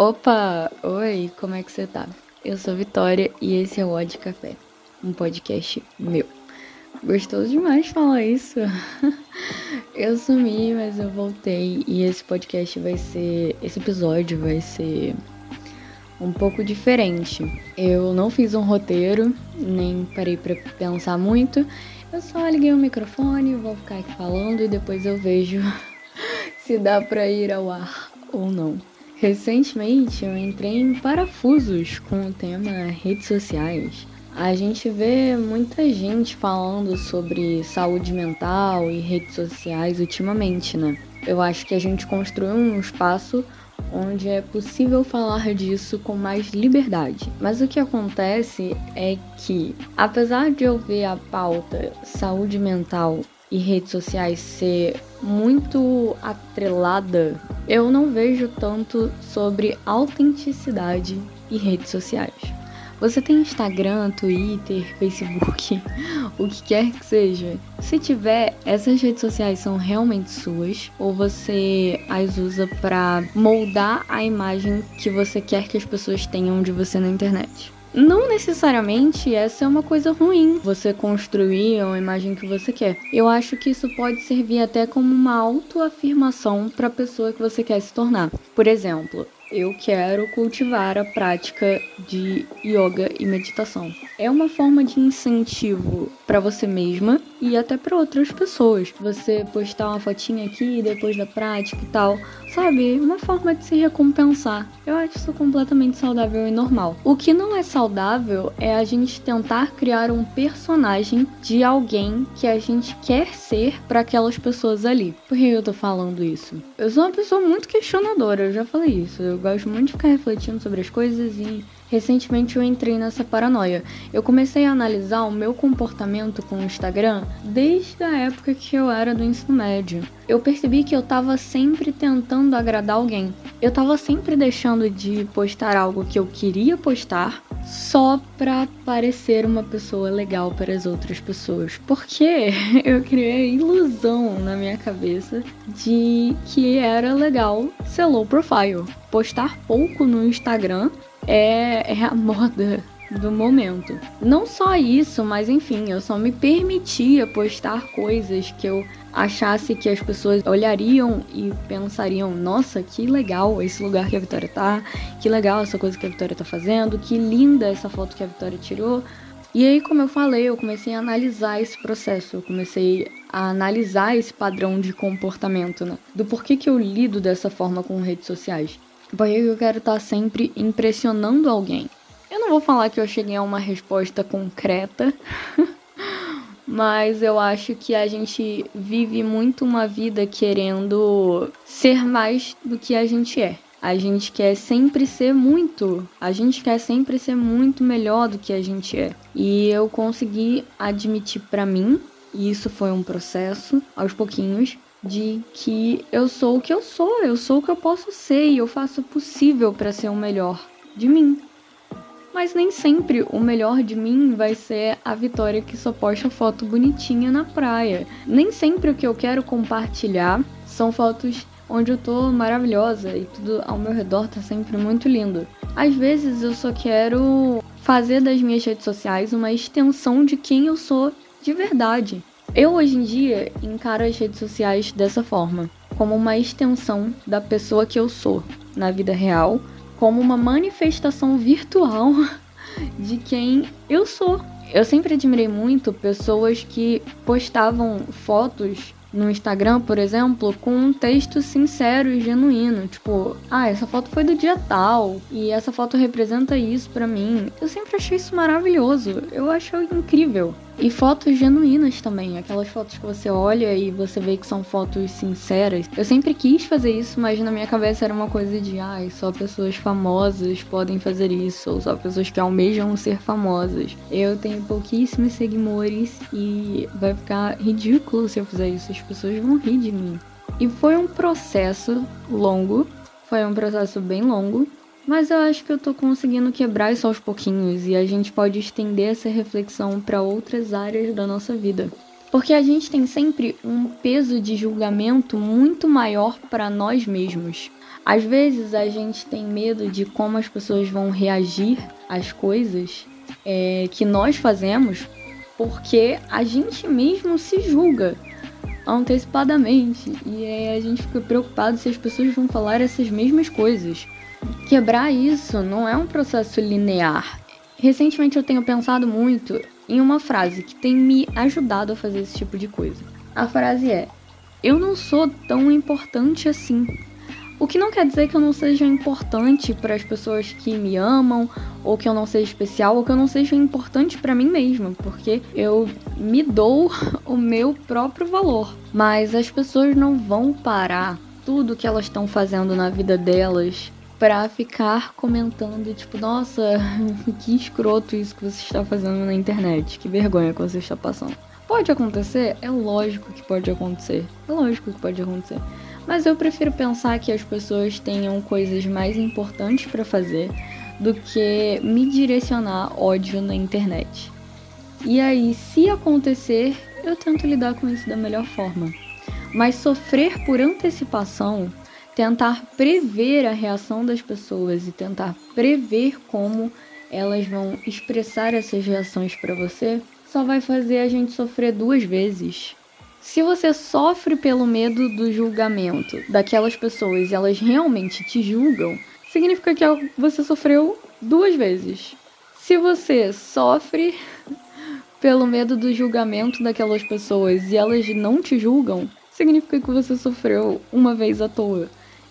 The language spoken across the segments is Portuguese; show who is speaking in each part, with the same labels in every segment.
Speaker 1: Opa! Oi, como é que você tá? Eu sou Vitória e esse é o Odd Café, um podcast meu. Gostoso demais falar isso. eu sumi, mas eu voltei e esse podcast vai ser. Esse episódio vai ser um pouco diferente. Eu não fiz um roteiro, nem parei para pensar muito. Eu só liguei o microfone, vou ficar aqui falando e depois eu vejo se dá para ir ao ar ou não. Recentemente eu entrei em parafusos com o tema redes sociais. A gente vê muita gente falando sobre saúde mental e redes sociais ultimamente, né? Eu acho que a gente construiu um espaço onde é possível falar disso com mais liberdade. Mas o que acontece é que, apesar de eu ver a pauta saúde mental e redes sociais ser muito atrelada, eu não vejo tanto sobre autenticidade e redes sociais. Você tem Instagram, Twitter, Facebook, o que quer que seja. Se tiver, essas redes sociais são realmente suas ou você as usa para moldar a imagem que você quer que as pessoas tenham de você na internet? Não necessariamente essa é uma coisa ruim, você construir uma imagem que você quer. Eu acho que isso pode servir até como uma autoafirmação para a pessoa que você quer se tornar. Por exemplo, eu quero cultivar a prática de yoga e meditação. É uma forma de incentivo para você mesma e até para outras pessoas. Você postar uma fotinha aqui depois da prática e tal, sabe? Uma forma de se recompensar. Eu acho isso completamente saudável e normal. O que não é saudável é a gente tentar criar um personagem de alguém que a gente quer ser para aquelas pessoas ali. Por que eu tô falando isso? Eu sou uma pessoa muito questionadora, eu já falei isso. Eu gosto muito de ficar refletindo sobre as coisas e Recentemente eu entrei nessa paranoia. Eu comecei a analisar o meu comportamento com o Instagram desde a época que eu era do ensino médio. Eu percebi que eu tava sempre tentando agradar alguém. Eu tava sempre deixando de postar algo que eu queria postar só pra parecer uma pessoa legal para as outras pessoas. Porque eu criei a ilusão na minha cabeça de que era legal ser low profile. Postar pouco no Instagram é, é a moda do momento. Não só isso, mas enfim, eu só me permitia postar coisas que eu achasse que as pessoas olhariam e pensariam: nossa, que legal esse lugar que a Vitória tá, que legal essa coisa que a Vitória tá fazendo, que linda essa foto que a Vitória tirou. E aí, como eu falei, eu comecei a analisar esse processo, eu comecei a analisar esse padrão de comportamento, né? Do porquê que eu lido dessa forma com redes sociais. Porque eu quero estar tá sempre impressionando alguém. Eu não vou falar que eu cheguei a uma resposta concreta, mas eu acho que a gente vive muito uma vida querendo ser mais do que a gente é. A gente quer sempre ser muito, a gente quer sempre ser muito melhor do que a gente é. E eu consegui admitir para mim, e isso foi um processo aos pouquinhos, de que eu sou o que eu sou, eu sou o que eu posso ser e eu faço o possível para ser o melhor de mim. Mas nem sempre o melhor de mim vai ser a Vitória que só posta foto bonitinha na praia. Nem sempre o que eu quero compartilhar são fotos onde eu tô maravilhosa e tudo ao meu redor tá sempre muito lindo. Às vezes eu só quero fazer das minhas redes sociais uma extensão de quem eu sou de verdade. Eu hoje em dia encaro as redes sociais dessa forma, como uma extensão da pessoa que eu sou na vida real, como uma manifestação virtual de quem eu sou. Eu sempre admirei muito pessoas que postavam fotos no Instagram, por exemplo, com um texto sincero e genuíno, tipo, ah, essa foto foi do dia tal e essa foto representa isso para mim. Eu sempre achei isso maravilhoso. Eu acho incrível. E fotos genuínas também, aquelas fotos que você olha e você vê que são fotos sinceras. Eu sempre quis fazer isso, mas na minha cabeça era uma coisa de, ai, ah, só pessoas famosas podem fazer isso, ou só pessoas que almejam ser famosas. Eu tenho pouquíssimos seguidores e vai ficar ridículo se eu fizer isso, as pessoas vão rir de mim. E foi um processo longo, foi um processo bem longo, mas eu acho que eu tô conseguindo quebrar isso aos pouquinhos e a gente pode estender essa reflexão para outras áreas da nossa vida. Porque a gente tem sempre um peso de julgamento muito maior para nós mesmos. Às vezes a gente tem medo de como as pessoas vão reagir às coisas é, que nós fazemos porque a gente mesmo se julga antecipadamente e aí a gente fica preocupado se as pessoas vão falar essas mesmas coisas. Quebrar isso não é um processo linear. Recentemente eu tenho pensado muito em uma frase que tem me ajudado a fazer esse tipo de coisa. A frase é: Eu não sou tão importante assim. O que não quer dizer que eu não seja importante para as pessoas que me amam, ou que eu não seja especial, ou que eu não seja importante para mim mesma, porque eu me dou o meu próprio valor. Mas as pessoas não vão parar tudo que elas estão fazendo na vida delas para ficar comentando, tipo, nossa, que escroto isso que você está fazendo na internet, que vergonha que você está passando. Pode acontecer? É lógico que pode acontecer. É lógico que pode acontecer. Mas eu prefiro pensar que as pessoas tenham coisas mais importantes para fazer do que me direcionar ódio na internet. E aí, se acontecer, eu tento lidar com isso da melhor forma. Mas sofrer por antecipação, tentar prever a reação das pessoas e tentar prever como elas vão expressar essas reações para você, só vai fazer a gente sofrer duas vezes. Se você sofre pelo medo do julgamento daquelas pessoas e elas realmente te julgam, significa que você sofreu duas vezes. Se você sofre pelo medo do julgamento daquelas pessoas e elas não te julgam, significa que você sofreu uma vez à toa.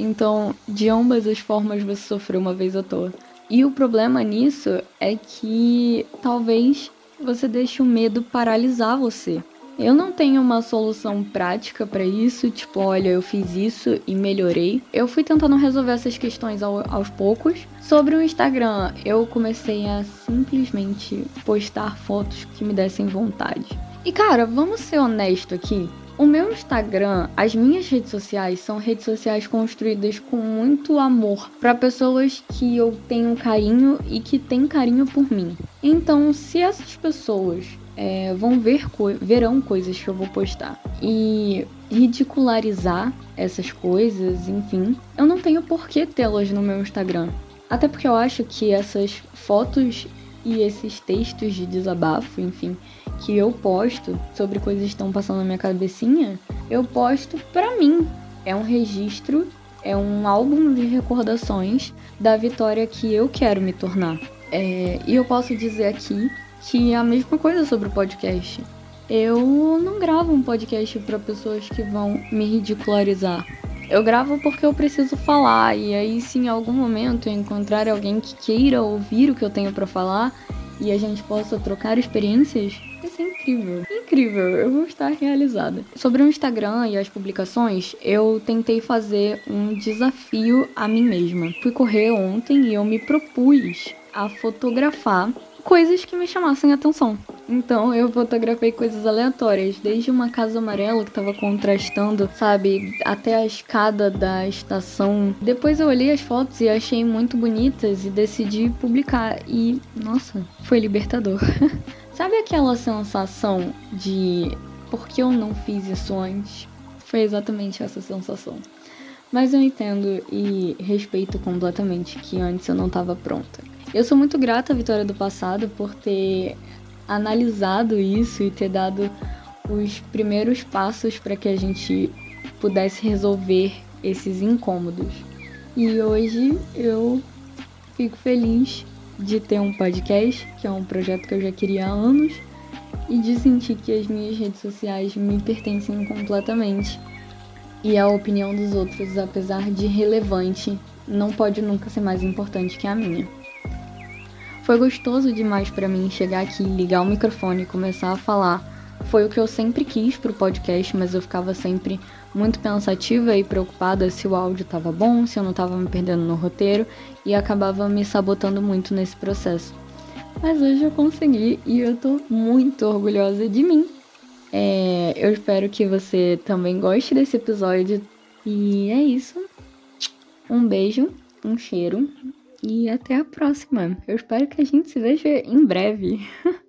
Speaker 1: Então, de ambas as formas, você sofreu uma vez à toa. E o problema nisso é que talvez você deixe o medo paralisar você. Eu não tenho uma solução prática para isso, tipo, olha, eu fiz isso e melhorei. Eu fui tentando resolver essas questões ao, aos poucos. Sobre o Instagram, eu comecei a simplesmente postar fotos que me dessem vontade. E cara, vamos ser honesto aqui. O meu Instagram, as minhas redes sociais são redes sociais construídas com muito amor para pessoas que eu tenho carinho e que têm carinho por mim. Então, se essas pessoas é, vão ver co verão coisas que eu vou postar. E ridicularizar essas coisas, enfim, eu não tenho por que tê-las no meu Instagram. Até porque eu acho que essas fotos e esses textos de desabafo, enfim, que eu posto sobre coisas que estão passando na minha cabecinha, eu posto pra mim. É um registro, é um álbum de recordações da vitória que eu quero me tornar. É, e eu posso dizer aqui que é a mesma coisa sobre o podcast. Eu não gravo um podcast para pessoas que vão me ridicularizar. Eu gravo porque eu preciso falar e aí se em algum momento eu encontrar alguém que queira ouvir o que eu tenho para falar e a gente possa trocar experiências, vai ser incrível. Incrível, eu vou estar realizada. Sobre o Instagram e as publicações, eu tentei fazer um desafio a mim mesma. Fui correr ontem e eu me propus a fotografar coisas que me chamassem atenção. Então eu fotografei coisas aleatórias, desde uma casa amarela que tava contrastando, sabe, até a escada da estação. Depois eu olhei as fotos e achei muito bonitas e decidi publicar. E, nossa, foi libertador. sabe aquela sensação de por que eu não fiz isso antes? Foi exatamente essa sensação. Mas eu entendo e respeito completamente que antes eu não estava pronta. Eu sou muito grata à Vitória do passado por ter analisado isso e ter dado os primeiros passos para que a gente pudesse resolver esses incômodos. E hoje eu fico feliz de ter um podcast, que é um projeto que eu já queria há anos, e de sentir que as minhas redes sociais me pertencem completamente. E a opinião dos outros, apesar de relevante, não pode nunca ser mais importante que a minha. Foi gostoso demais para mim chegar aqui, ligar o microfone e começar a falar. Foi o que eu sempre quis pro podcast, mas eu ficava sempre muito pensativa e preocupada se o áudio estava bom, se eu não estava me perdendo no roteiro e acabava me sabotando muito nesse processo. Mas hoje eu consegui e eu tô muito orgulhosa de mim. É, eu espero que você também goste desse episódio. E é isso. Um beijo, um cheiro e até a próxima. Eu espero que a gente se veja em breve.